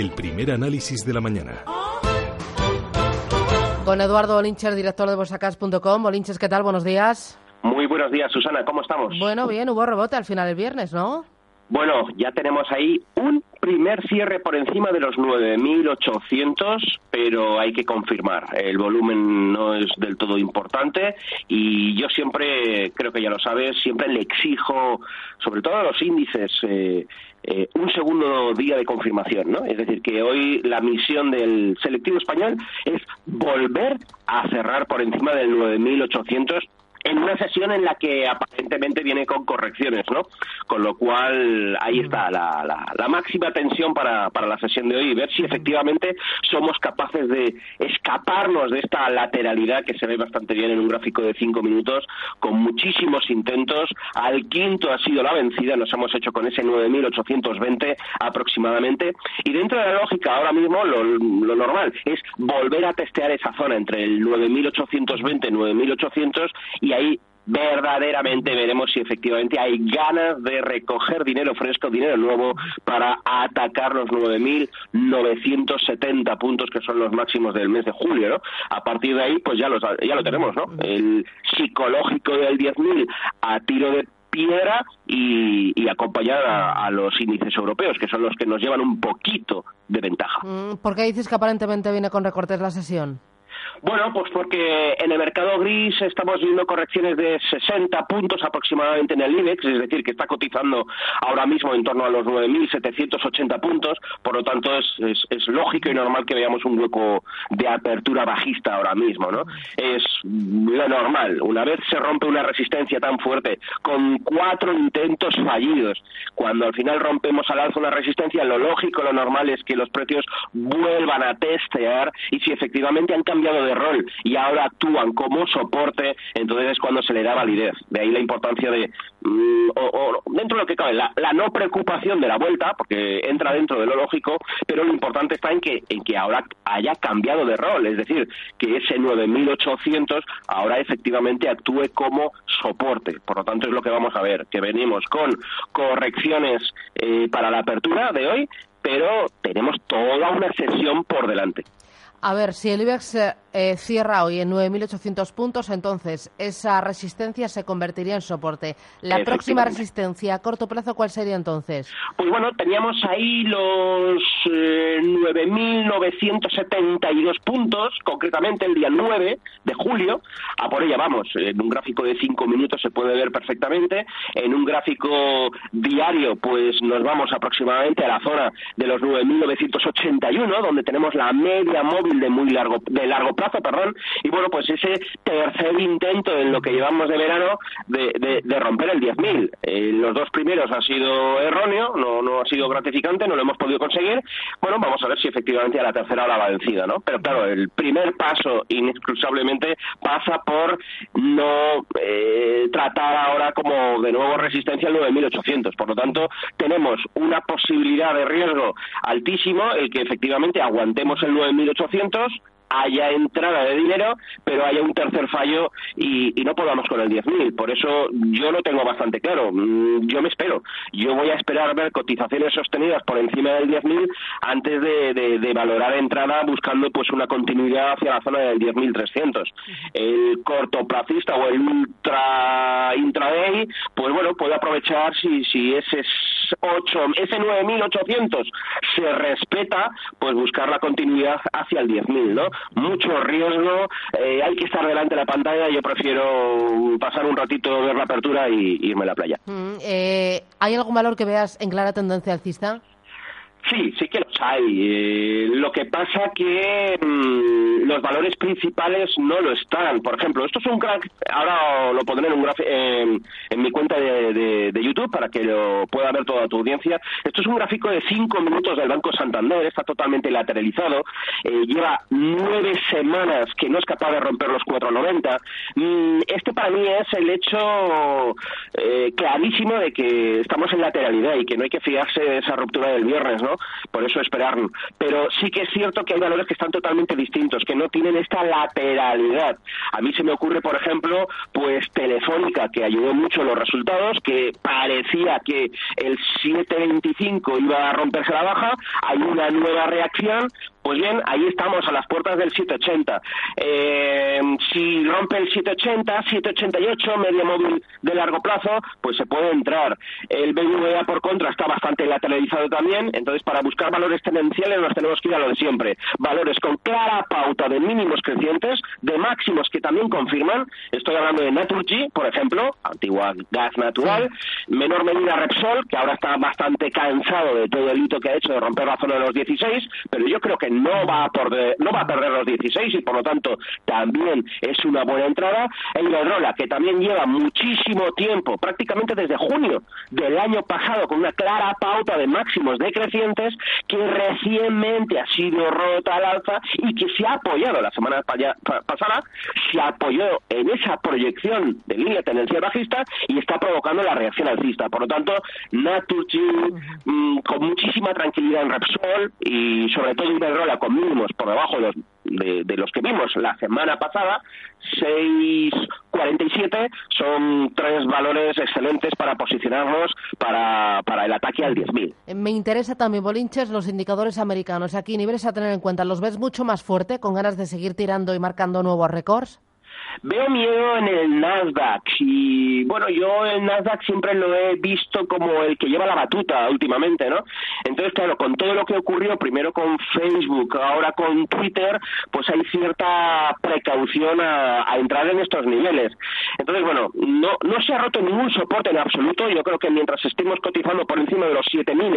El primer análisis de la mañana. Con Eduardo Olincher, director de bolsacas.com. Olinches, ¿qué tal? Buenos días. Muy buenos días, Susana. ¿Cómo estamos? Bueno, bien, hubo rebote al final del viernes, ¿no? Bueno, ya tenemos ahí un primer cierre por encima de los 9.800, pero hay que confirmar. El volumen no es del todo importante y yo siempre, creo que ya lo sabes, siempre le exijo, sobre todo a los índices, eh, eh, un segundo día de confirmación, ¿no? Es decir, que hoy la misión del selectivo español es volver a cerrar por encima del 9.800 en una sesión en la que aparentemente viene con correcciones, ¿no? Con lo cual ahí está la, la, máxima tensión para, para, la sesión de hoy y ver si efectivamente somos capaces de escaparnos de esta lateralidad que se ve bastante bien en un gráfico de cinco minutos con muchísimos intentos. Al quinto ha sido la vencida, nos hemos hecho con ese 9.820 aproximadamente y dentro de la lógica ahora mismo lo, lo normal es volver a testear esa zona entre el 9.820 y 9.800 y y ahí verdaderamente veremos si efectivamente hay ganas de recoger dinero fresco, dinero nuevo para atacar los 9.970 puntos que son los máximos del mes de julio, ¿no? A partir de ahí, pues ya, ya lo tenemos, ¿no? El psicológico del 10.000 a tiro de piedra y, y acompañar a, los índices europeos, que son los que nos llevan un poquito de ventaja. Mm, ¿Por qué dices que aparentemente viene con recortes la sesión? Bueno, pues porque en el mercado gris estamos viendo correcciones de 60 puntos aproximadamente en el IBEX, es decir, que está cotizando ahora mismo en torno a los 9.780 puntos, por lo tanto es, es, lógico y normal que veamos un hueco de apertura bajista ahora mismo, ¿no? Es lo normal, una vez se rompe una resistencia tan fuerte, con cuatro intentos fallidos, cuando al final rompemos al alza una resistencia, lo lógico, lo normal es que los precios vuelvan a testear y si efectivamente han cambiado de rol y ahora actúan como soporte, entonces es cuando se le da validez. De ahí la importancia de, mm, o, dentro de lo que cabe, la, no preocupación de la vuelta, porque entra dentro de lo lógico, pero lo importante está en que, en que ahora haya cambiado de rol, es decir, que ese 9800 ahora efectivamente actúe como soporte. Por lo tanto, es lo que vamos a ver, que venimos con correcciones eh, para la apertura de hoy, pero tenemos toda una sesión por delante. A ver, si el IBEX eh, cierra hoy en 9.800 puntos, entonces esa resistencia se convertiría en soporte. La próxima resistencia a corto plazo, ¿cuál sería entonces? Pues bueno, teníamos ahí los 9.972 eh, puntos, concretamente el día 9 de julio. A por ella vamos, en un gráfico de 5 minutos se puede ver perfectamente. En un gráfico diario, pues nos vamos aproximadamente a la zona de los 9.981, donde tenemos la media móvil de muy largo, de largo plazo, perdón, y bueno, pues ese tercer intento en lo que llevamos de verano de, de, romper el 10.000. Eh, los dos primeros han sido erróneo, no, no ha sido gratificante, no lo hemos podido conseguir. Bueno, vamos a ver si efectivamente a la tercera la va vencida, ¿no? Pero claro, el primer paso inexcusablemente pasa por no eh, tratar ahora como de nuevo resistencia al 9.800. Por lo tanto, tenemos una posibilidad de riesgo altísimo el que efectivamente aguantemos el 9.800 haya entrada de dinero, pero haya un tercer fallo y, no podamos con el 10.000. Por eso yo lo tengo bastante claro. Mm, yo me espero. Yo voy a esperar ver cotizaciones sostenidas por encima del 10.000 antes de, valorar entrada buscando pues una continuidad hacia la zona del 10.300. El cortoplacista o el ultra intraday, pues bueno, puede aprovechar si, si ese 8, ese 9.800 se respeta, pues buscar la continuidad hacia el 10.000, ¿no? Mucho riesgo, eh, hay que estar delante de la pantalla, yo prefiero pasar un ratito, ver la apertura y, irme a la playa. Mm, eh, ¿Hay algún valor que veas en clara tendencia alcista? Sí, sí que los hay. Eh, lo que pasa que mm, los valores principales no lo están. Por ejemplo, esto es un crack, ahora lo pondré en, un en, mi cuenta de, de, YouTube para que lo pueda ver toda tu audiencia. Esto es un gráfico de cinco minutos del Banco Santander, está totalmente lateralizado, eh, lleva nueve semanas que no es capaz de romper los 4,90. Mm, este para mí es el hecho eh, clarísimo de que estamos en lateralidad y que no hay que fiarse de esa ruptura del viernes, ¿no? Por eso Pero sí que es cierto que hay valores que están totalmente distintos, que no tienen esta lateralidad. A mí se me ocurre, por ejemplo, pues Telefónica, que ayudó mucho los resultados, que parecía que el 725 iba a romperse la baja, hay una nueva reacción, pues bien, ahí estamos a las puertas del 780. Eh, si rompe el 780, 788, medio móvil de largo plazo, pues se puede entrar. El BVA por contra está bastante lateralizado también, entonces para buscar valores tendenciales nos tenemos que ir a lo de siempre. Valores con clara pauta de mínimos crecientes, de máximos que también confirman. Estoy hablando de Naturgy, por ejemplo, antigua gas natural, menor medida Repsol, que ahora está bastante cansado de todo el hito que ha hecho de romper la zona de los 16, pero yo creo que no va a perder, no va a perder los 16 y por lo tanto también es una buena entrada. El Iberdrola, que también lleva muchísimo tiempo, prácticamente desde junio del año pasado, con una clara pauta de máximos decrecientes, que recientemente ha sido rota al alza y que se ha apoyado la semana pasada, se apoyó en esa proyección de línea tendencia bajista y está provocando la reacción alcista. Por lo tanto, Naturgy, mm, con muchísima tranquilidad en Repsol y sobre todo Iberdrola, con mínimos por debajo de los, de, los que vimos la semana pasada, 6,47 son tres valores excelentes para posicionarnos para, para el ataque al 10.000. Eh, me interesa también, Bolinches, los indicadores americanos. Aquí niveles a tener en cuenta, ¿los ves mucho más fuerte, con ganas de seguir tirando y marcando nuevos récords? Veo miedo en el Nasdaq y bueno, yo el Nasdaq siempre lo he visto como el que lleva la batuta últimamente, ¿no? Entonces, claro, con todo lo que ocurrió, primero con Facebook, ahora con Twitter, pues hay cierta precaución a, entrar en estos niveles. Entonces, bueno, no, no se ha roto ningún soporte en absoluto. Yo creo que mientras estemos cotizando por encima de los 7.000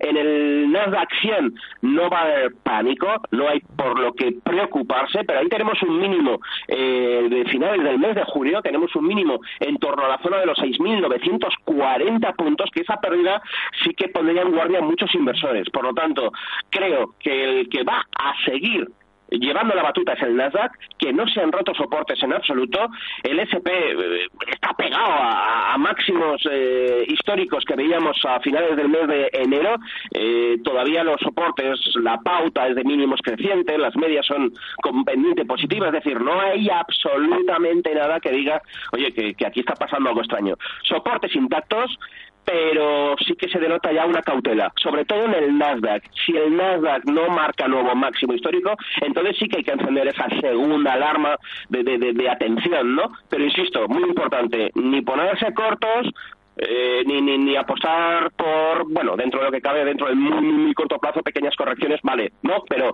en el Nasdaq 100 no va a haber pánico, no hay por lo que preocuparse, pero ahí tenemos un mínimo eh, de finales del mes de julio, tenemos un mínimo en torno a la zona de los 6.940 puntos, que esa pérdida sí que pondría en guardia a muchos inversores. Por lo tanto, creo que el que va a seguir llevando la batuta es el Nasdaq, que no se han roto soportes en absoluto. El SP eh, está pegado a, máximos eh, históricos que veíamos a finales del mes de enero. Eh, todavía los soportes, la pauta es de mínimos crecientes, las medias son con pendiente positiva, es decir, no hay absolutamente nada que diga, oye, que, que aquí está pasando algo extraño. Soportes intactos, pero sí que se denota ya una cautela, sobre todo en el Nasdaq. Si el Nasdaq no marca nuevo máximo histórico, entonces sí que hay que encender esa segunda alarma de, de, atención, ¿no? Pero insisto, muy importante, ni ponerse cortos, eh, ni, ni, ni, apostar por, bueno, dentro de lo que cabe, dentro del muy, muy, corto plazo, pequeñas correcciones, vale, ¿no? Pero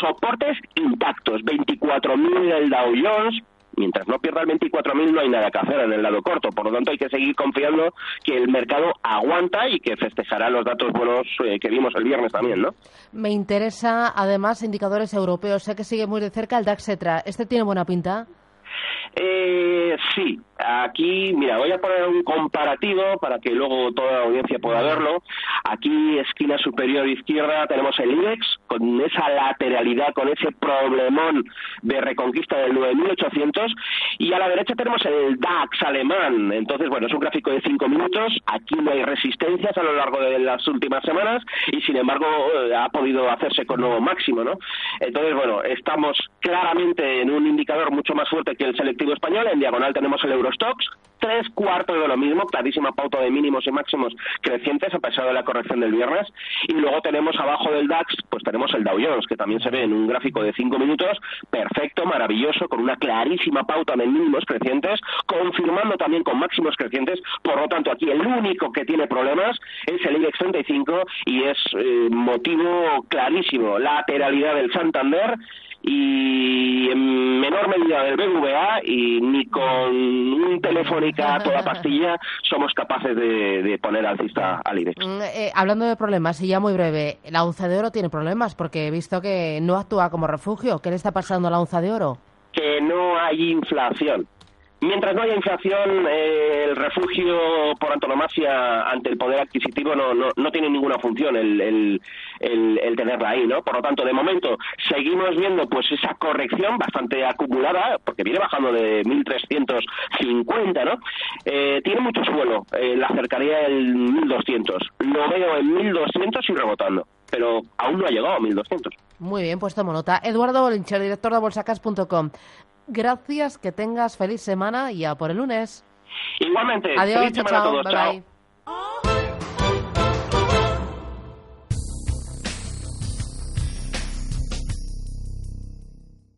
soportes intactos, 24.000 del Dow Jones, mientras no pierda el 24.000 no hay nada que hacer en el lado corto. Por lo tanto, hay que seguir confiando que el mercado aguanta y que festejará los datos buenos eh, que vimos el viernes también, ¿no? Me interesa, además, indicadores europeos. Sé que sigue muy de cerca el DAX Etra. ¿Este tiene buena pinta? Eh, sí, aquí, mira, voy a poner un comparativo para que luego toda la audiencia pueda verlo. Aquí, esquina superior izquierda, tenemos el IBEX con esa lateralidad, con ese problemón de reconquista del 9800 y a la derecha tenemos el DAX alemán. Entonces, bueno, es un gráfico de cinco minutos. Aquí no hay resistencias a lo largo de las últimas semanas y, sin embargo, eh, ha podido hacerse con nuevo máximo, ¿no? Entonces, bueno, estamos claramente en un indicador mucho más fuerte que el selectivo español. En diagonal tenemos el Eurostox, tres cuartos de lo mismo, clarísima pauta de mínimos y máximos crecientes a pesar de la corrección del viernes. Y luego tenemos abajo del DAX, pues tenemos el Dow Jones, que también se ve en un gráfico de cinco minutos, perfecto, maravilloso, con una clarísima pauta de mínimos crecientes, confirmando también con máximos crecientes. Por lo tanto, aquí el único que tiene problemas es el IBEX 35 y es eh, motivo clarísimo, lateralidad del Santander y del BVA y ni con un telefónica toda pastilla somos capaces de, poner alcista al IBEX. Mm, eh, hablando de problemas, y ya muy breve, la onza de oro tiene problemas porque he visto que no actúa como refugio. ¿Qué le está pasando a la onza de oro? Que no hay inflación. Mientras no haya inflación, eh, el refugio por antonomasia ante el poder adquisitivo no, no, tiene ninguna función el, el, el, tenerla ahí, ¿no? Por lo tanto, de momento seguimos viendo pues esa corrección bastante acumulada, porque viene bajando de 1.350, ¿no? Eh, tiene mucho suelo, en la cercanía del 1.200. Lo veo en 1.200 y rebotando pero aún no ha llegado a 1.200. Muy bien, pues tomo nota. Eduardo Bolincher, director de bolsacas.com. Gracias, que tengas feliz semana y a por el lunes. Igualmente. Adiós, feliz chao, semana a todos. Bye, chao. Bye.